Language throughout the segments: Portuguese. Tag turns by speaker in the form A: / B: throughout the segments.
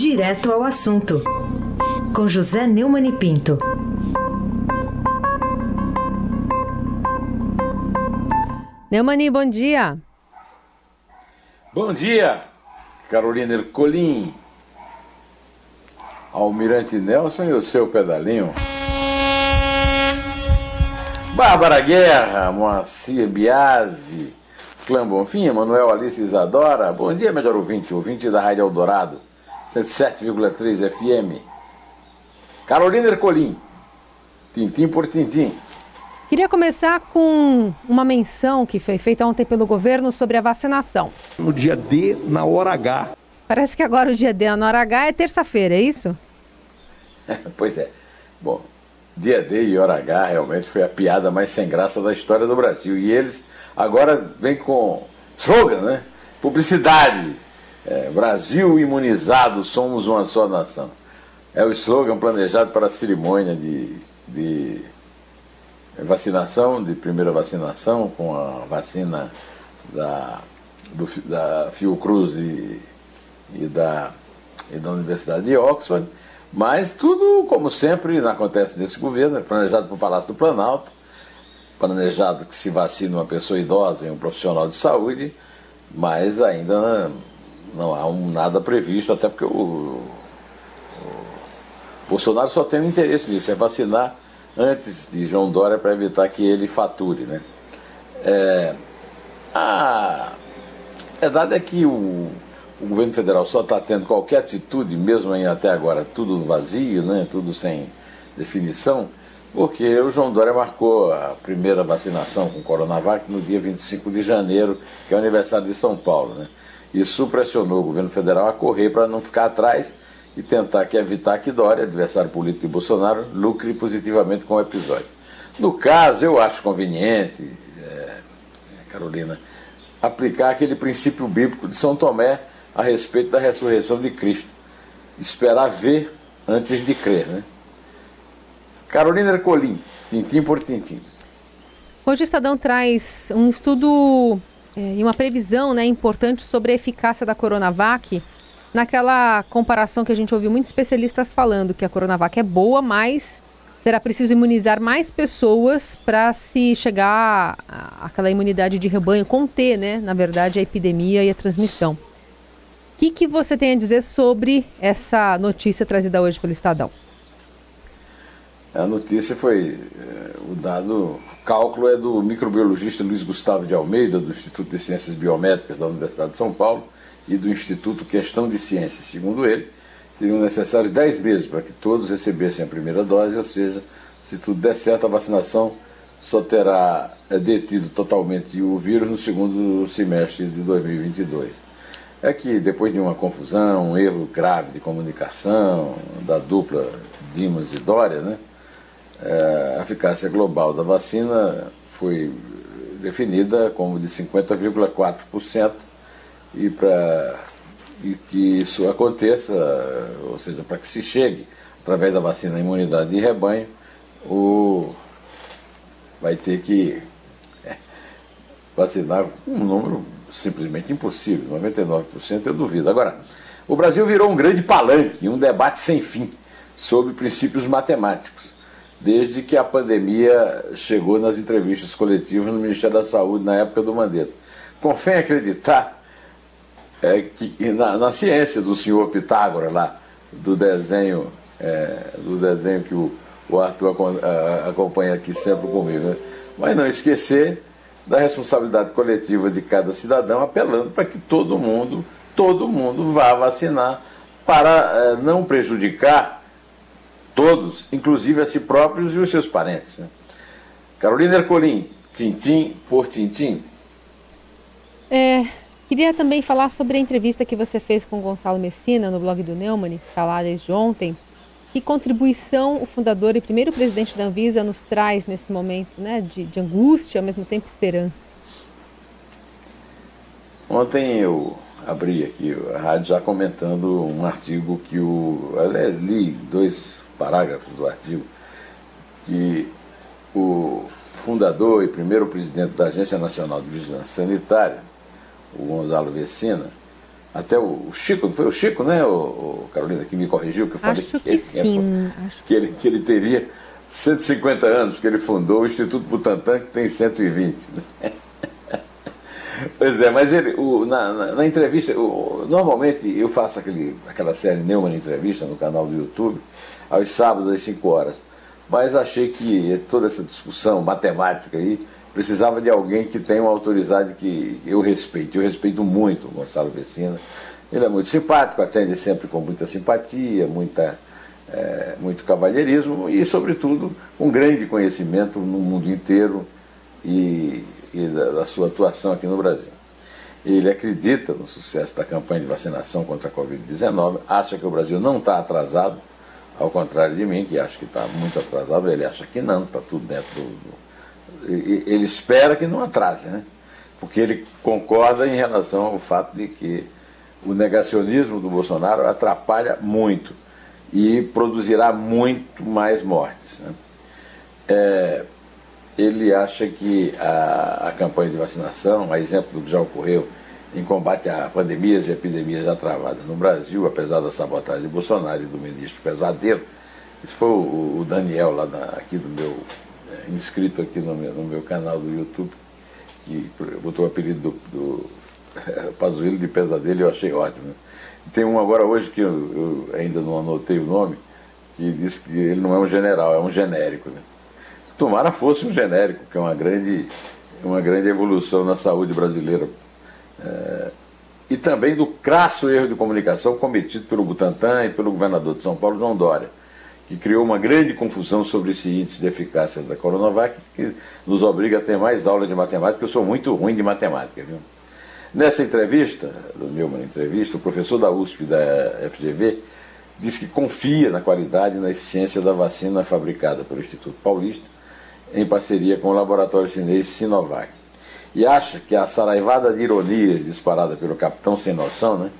A: Direto ao assunto, com José Neumann e Pinto.
B: Neumani, bom dia.
C: Bom dia, Carolina Ercolim, Almirante Nelson e o seu pedalinho. Bárbara Guerra, Moacir Biasi, Clã Bonfim, Manuel Alice Isadora. Bom dia, melhor ouvinte, ouvinte da Rádio Eldorado, 107,3 FM. Carolina Ercolim, tintim por tintim.
B: Queria começar com uma menção que foi feita ontem pelo governo sobre a vacinação.
D: No dia D, na hora H.
B: Parece que agora o dia D na hora H é terça-feira, é isso?
C: pois é. Bom, dia D e hora H realmente foi a piada mais sem graça da história do Brasil. E eles agora vêm com slogan, né? Publicidade. É, Brasil imunizado, somos uma só nação. É o slogan planejado para a cerimônia de, de vacinação, de primeira vacinação, com a vacina da, do, da Fiocruz e, e, da, e da Universidade de Oxford, mas tudo, como sempre acontece nesse governo, é planejado para o Palácio do Planalto, planejado que se vacine uma pessoa idosa e um profissional de saúde, mas ainda não há um, nada previsto, até porque o, o Bolsonaro só tem um interesse nisso, é vacinar antes de João Dória para evitar que ele fature. Né? É, a verdade é que o, o governo federal só está tendo qualquer atitude, mesmo até agora tudo vazio, né? tudo sem definição, porque o João Dória marcou a primeira vacinação com Coronavac no dia 25 de janeiro, que é o aniversário de São Paulo. Né? Isso pressionou o governo federal a correr para não ficar atrás e tentar que evitar que Dória, adversário político de Bolsonaro, lucre positivamente com o episódio. No caso, eu acho conveniente, é, Carolina, aplicar aquele princípio bíblico de São Tomé a respeito da ressurreição de Cristo. Esperar ver antes de crer. Né? Carolina Ercolim, tintim por tintim.
B: Hoje o Estadão traz um estudo é, e uma previsão né, importante sobre a eficácia da Coronavac naquela comparação que a gente ouviu muitos especialistas falando que a Coronavac é boa, mas será preciso imunizar mais pessoas para se chegar àquela imunidade de rebanho, conter, né, na verdade, a epidemia e a transmissão. O que, que você tem a dizer sobre essa notícia trazida hoje pelo Estadão?
C: A notícia foi é, o dado, cálculo é do microbiologista Luiz Gustavo de Almeida, do Instituto de Ciências Biométricas da Universidade de São Paulo, e do Instituto Questão de Ciência. Segundo ele, seriam necessários 10 meses para que todos recebessem a primeira dose, ou seja, se tudo der certo, a vacinação só terá é, detido totalmente o vírus no segundo semestre de 2022. É que depois de uma confusão, um erro grave de comunicação da dupla Dimas e Dória, né, a eficácia global da vacina foi definida como de 50,4%, e para e que isso aconteça, ou seja, para que se chegue através da vacina à imunidade de rebanho, o, vai ter que é, vacinar um número simplesmente impossível, 99% eu duvido. Agora, o Brasil virou um grande palanque, um debate sem fim sobre princípios matemáticos, desde que a pandemia chegou nas entrevistas coletivas no Ministério da Saúde na época do Mandetta. Confere acreditar é que na, na ciência do senhor Pitágoras lá, do desenho, é, do desenho que o, o Arthur acompanha aqui sempre comigo, né? mas não esquecer da responsabilidade coletiva de cada cidadão, apelando para que todo mundo, todo mundo vá vacinar para é, não prejudicar todos, inclusive a si próprios e os seus parentes. Né? Carolina Ercolim, tintim por tintim.
B: É, Queria também falar sobre a entrevista que você fez com Gonçalo Messina no blog do Neumann, está lá desde ontem. Que contribuição o fundador e primeiro presidente da Anvisa nos traz nesse momento né, de, de angústia ao mesmo tempo esperança?
C: Ontem eu abri aqui a rádio já comentando um artigo que o. Eu li dois parágrafos do artigo, que o fundador e primeiro presidente da Agência Nacional de Vigilância Sanitária, o Gonzalo Vecina, Até o Chico, não foi o Chico, né, o, Carolina, que me corrigiu, que eu falei
B: Acho que,
C: ele,
B: sim.
C: que, ele, que ele teria 150 anos, que ele fundou o Instituto Butantan, que tem 120. Né? Pois é, mas ele, o, na, na, na, entrevista, o, normalmente eu faço aquele, aquela série Neumann Entrevista no canal do YouTube, aos sábados às 5 horas. Mas achei que toda essa discussão matemática aí precisava de alguém que tenha uma autoridade que eu respeito. Eu respeito muito o Gonçalo Vecina. Ele é muito simpático, atende sempre com muita simpatia, muita, é, muito cavalheirismo e, sobretudo, um grande conhecimento no mundo inteiro e e da, da sua atuação aqui no Brasil. Ele acredita no sucesso da campanha de vacinação contra a Covid-19, acha que o Brasil não está atrasado, ao contrário de mim, que acho que está muito atrasado, ele acha que não, está tudo dentro do. Ele espera que não atrase, né? Porque ele concorda em relação ao fato de que o negacionismo do Bolsonaro atrapalha muito e produzirá muito mais mortes. Né? É, ele acha que a, a, campanha de vacinação, a exemplo do que já ocorreu em combate a pandemias e epidemias já travadas no Brasil, apesar da sabotagem de Bolsonaro e do ministro Pesadelo, isso foi o, Daniel lá aqui do meu, é, inscrito aqui no meu, no meu, canal do YouTube, que botou o apelido do, do Pazuello de Pesadelo e eu achei ótimo. Tem um agora hoje que eu, eu ainda não anotei o nome, que diz que ele não é um general, é um genérico. Né? Tomara fosse um genérico, que é uma grande, uma grande evolução na saúde brasileira. É, e também do crasso erro de comunicação cometido pelo Butantan e pelo governador de São Paulo, João Dória, que criou uma grande confusão sobre esse índice de eficácia da Coronavac, que nos obriga a ter mais aulas de matemática, eu sou muito ruim de matemática. Viu? Nessa entrevista, do Neumann entrevista, o professor da USP da FGV disse que confia na qualidade e na eficiência da vacina fabricada pelo Instituto Paulista em parceria com o laboratório chinês Sinovac. E acha que a saraivada de ironias disparada pelo capitão sem noção né,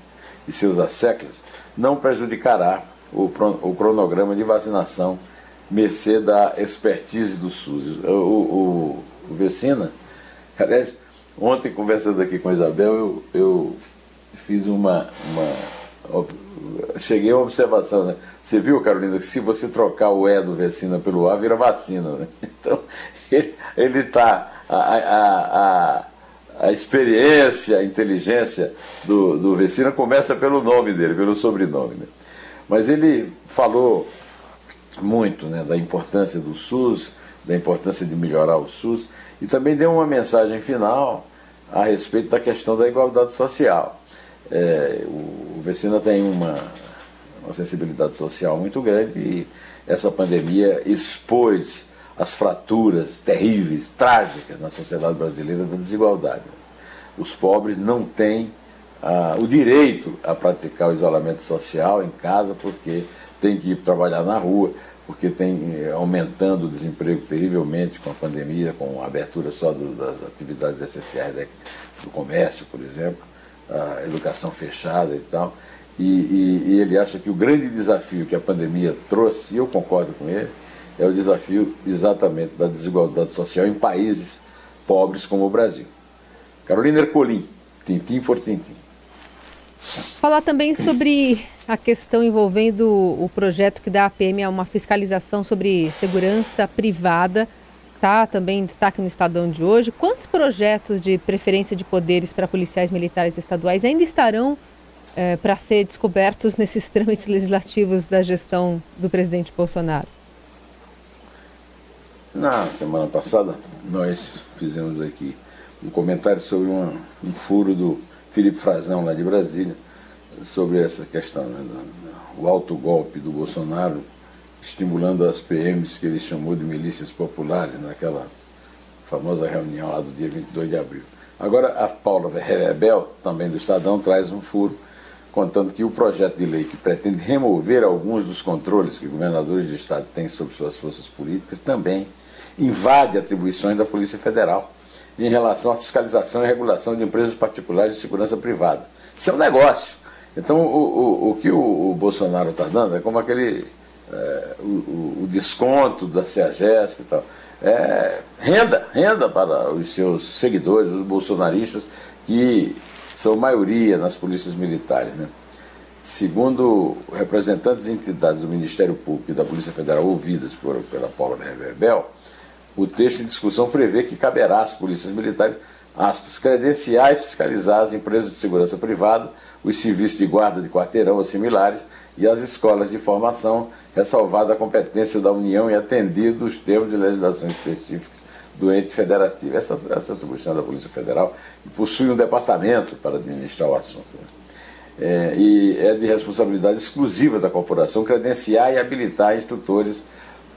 C: e seus asseclas não prejudicará o, o cronograma de vacinação mercê da expertise do SUS. O, o, o Vecina, aliás, ontem conversando aqui com a Isabel, eu, eu fiz uma, uma cheguei a uma observação, né? Você viu, Carolina, que se você trocar o E do Vecina pelo A, vira vacina, né? Então, ele está. A, a, a, a, experiência, a inteligência do, do Vecina começa pelo nome dele, pelo sobrenome. Né? Mas ele falou muito né, da importância do SUS, da importância de melhorar o SUS, e também deu uma mensagem final a respeito da questão da igualdade social. É, o Vecina tem uma, uma sensibilidade social muito grande e essa pandemia expôs as fraturas terríveis, trágicas na sociedade brasileira da desigualdade. Os pobres não têm ah, o direito a praticar o isolamento social em casa porque tem que ir trabalhar na rua, porque tem eh, aumentando o desemprego terrivelmente com a pandemia, com a abertura só do, das atividades essenciais do comércio, por exemplo a educação fechada e tal. E, e, e, ele acha que o grande desafio que a pandemia trouxe, e eu concordo com ele, é o desafio exatamente da desigualdade social em países pobres como o Brasil. Carolina Ercolim, tintim por tintim.
B: Falar também sobre a questão envolvendo o projeto que dá à PM uma fiscalização sobre segurança privada está também destaque no Estadão de hoje. Quantos projetos de preferência de poderes para policiais militares estaduais ainda estarão é, para ser descobertos nesses trâmites legislativos da gestão do presidente Bolsonaro?
C: Na semana passada, nós fizemos aqui um comentário sobre uma, um furo do Felipe Frazão, lá de Brasília, sobre essa questão, né, o alto golpe do Bolsonaro estimulando as PMs que ele chamou de milícias populares naquela famosa reunião lá do dia 22 de abril. Agora a Paula Rebel, também do Estadão, traz um furo contando que o projeto de lei que pretende remover alguns dos controles que governadores de estado têm sobre suas forças políticas também invade atribuições da Polícia Federal em relação à fiscalização e regulação de empresas particulares de segurança privada. Isso é um negócio. Então, o, o, o que o, o Bolsonaro está dando é como aquele é, o, o, desconto da CEAGESP e tal. É, renda, renda para os seus seguidores, os bolsonaristas, que são maioria nas polícias militares. Né? Segundo representantes de entidades do Ministério Público e da Polícia Federal ouvidas por, pela Paula Reverbel, o texto em discussão prevê que caberá às polícias militares aspas, credenciar e fiscalizar as empresas de segurança privada, os serviços de guarda de quarteirão ou similares e as escolas de formação, ressalvada a competência da União e atendido os termos de legislação específica do ente federativo. Essa, essa atribuição da Polícia Federal possui um departamento para administrar o assunto. Né? É, e é de responsabilidade exclusiva da corporação credenciar e habilitar instrutores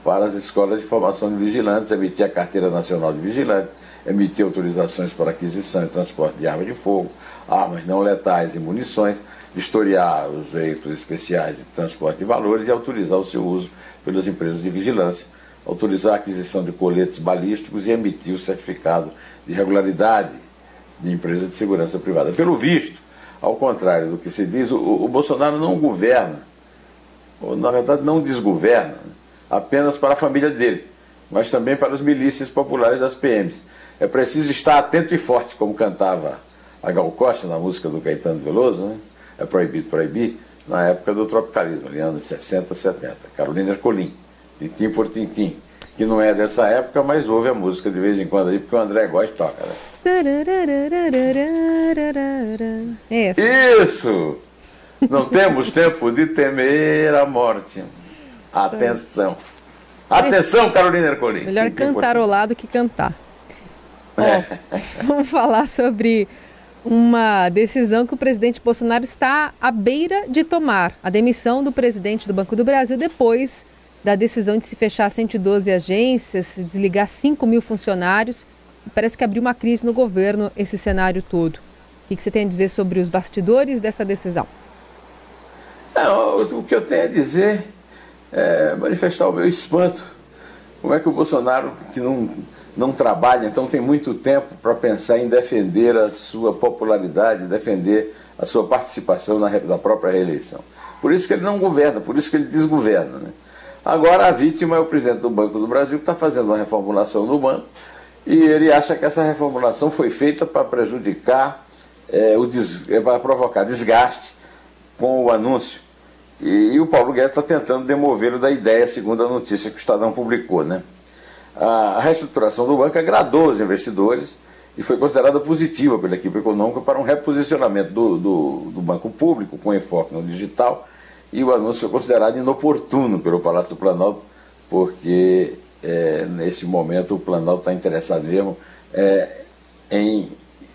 C: para as escolas de formação de vigilantes, emitir a Carteira Nacional de Vigilante, emitir autorizações para aquisição e transporte de armas de fogo, armas não letais e munições, vistoriar os veículos especiais de transporte de valores e autorizar o seu uso pelas empresas de vigilância, autorizar a aquisição de coletes balísticos e emitir o certificado de regularidade de empresa de segurança privada. Pelo visto, ao contrário do que se diz, o, o Bolsonaro não governa, ou na verdade não desgoverna, apenas para a família dele, mas também para as milícias populares das PMs é preciso estar atento e forte, como cantava a Gal Costa na música do Caetano Veloso, né? É proibido proibir, na época do tropicalismo, ali anos 60, 70. Carolina Ercolim, Tintim por Tintim, que não é dessa época, mas ouve a música de vez em quando aí, porque o André Góes toca, né? Isso! Não temos tempo de temer a morte. Atenção! Atenção, Carolina Ercolim!
B: Melhor cantarolar do que cantar. Ó, vamos falar sobre uma decisão que o presidente Bolsonaro está à beira de tomar. A demissão do presidente do Banco do Brasil depois da decisão de se fechar 112 agências, desligar 5 mil funcionários. Parece que abriu uma crise no governo esse cenário todo. O que você tem a dizer sobre os bastidores dessa decisão?
C: Não, o que eu tenho a dizer é manifestar o meu espanto. Como é que o Bolsonaro, que não não trabalha, então tem muito tempo para pensar em defender a sua popularidade, defender a sua participação na, na própria reeleição. Por isso que ele não governa, por isso que ele desgoverna. Né? Agora a vítima é o presidente do Banco do Brasil, que está fazendo uma reformulação no banco, e ele acha que essa reformulação foi feita para prejudicar, é, o des... Para provocar desgaste com o anúncio. E, e o Paulo Guedes está tentando demovê-lo da ideia, segundo a notícia que o Estadão publicou. Né? a reestruturação do banco agradou os investidores e foi considerada positiva pela equipe econômica para um reposicionamento do, do, do banco público com enfoque no digital e o anúncio foi considerado inoportuno pelo Palácio do Planalto, porque é, neste momento o Planalto está interessado mesmo é, em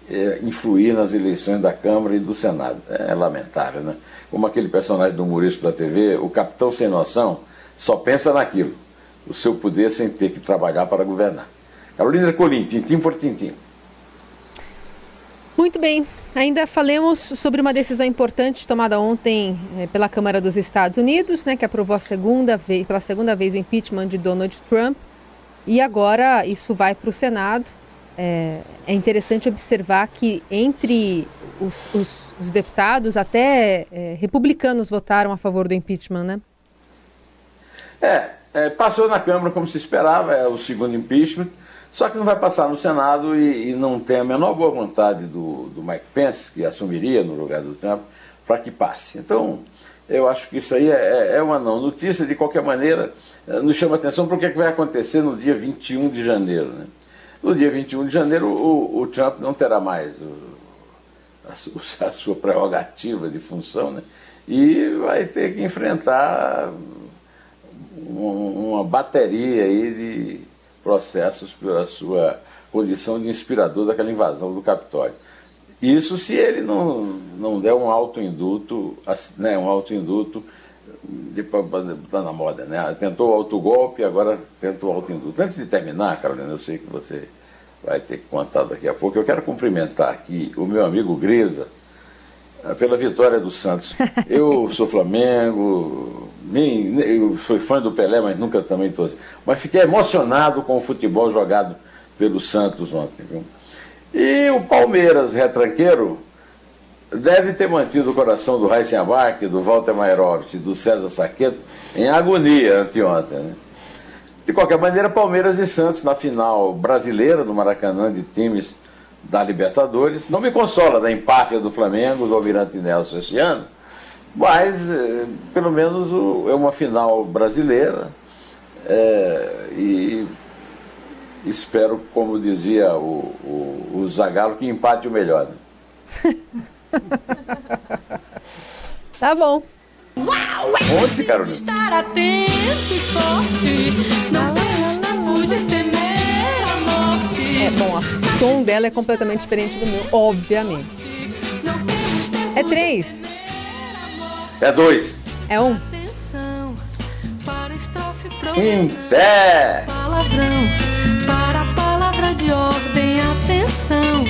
C: é, influir nas eleições da Câmara e do Senado. É lamentável, né? Como aquele personagem do humorístico da TV, o capitão sem noção só pensa naquilo o seu poder sem ter que trabalhar para governar. Carolina Colim, tintim por tintim.
B: Muito bem. Ainda falemos sobre uma decisão importante tomada ontem eh, pela Câmara dos Estados Unidos, né, que aprovou segunda vez, pela segunda vez o impeachment de Donald Trump. E agora isso vai para o Senado. É, é, interessante observar que entre os, os, os deputados, até é, republicanos votaram a favor do impeachment, né?
C: É, é, passou na Câmara como se esperava, é o segundo impeachment, só que não vai passar no Senado e, e não tem a menor boa vontade do, do Mike Pence, que assumiria no lugar do Trump, para que passe. Então, eu acho que isso aí é, é, é uma não notícia, de qualquer maneira, é, nos chama atenção para o que, é que vai acontecer no dia 21 de janeiro. Né? No dia 21 de janeiro, o, o Trump não terá mais o, a, a, sua prerrogativa de função, né? e vai ter que enfrentar uma bateria aí de processos pela sua condição de inspirador daquela invasão do Capitólio. Isso se ele não, não der um autoinduto, né, um autoinduto de botar na moda, né? Tentou o autogolpe, agora tenta o autoinduto. Antes de terminar, Carolina, eu sei que você vai ter que contar daqui a pouco. Eu quero cumprimentar aqui o meu amigo Grisa pela vitória do Santos. Eu sou Flamengo, nem, eu fui fã do Pelé, mas nunca também estou. Mas fiquei emocionado com o futebol jogado pelo Santos ontem. Viu? E o Palmeiras, retranqueiro, deve ter mantido o coração do Abac, do Walter Mairovich e do César Saqueto em agonia anteontem. Né? De qualquer maneira, Palmeiras e Santos na final brasileira, no Maracanã, de times da Libertadores. Não me consola da empáfia do Flamengo, do Almirante Nelson esse ano, mas eh, pelo menos é uma final brasileira é, e espero, como dizia o, o, o Zagallo, que empate o melhor. Né?
B: tá bom.
C: Onde, Carolina?
E: Estar atento e forte, não temos tempo de temer a morte.
B: É, bom, o tom dela é completamente diferente do meu, obviamente. É três.
C: É dois.
B: É um.
C: Em pé!
E: Palavrão para a palavra de ordem, atenção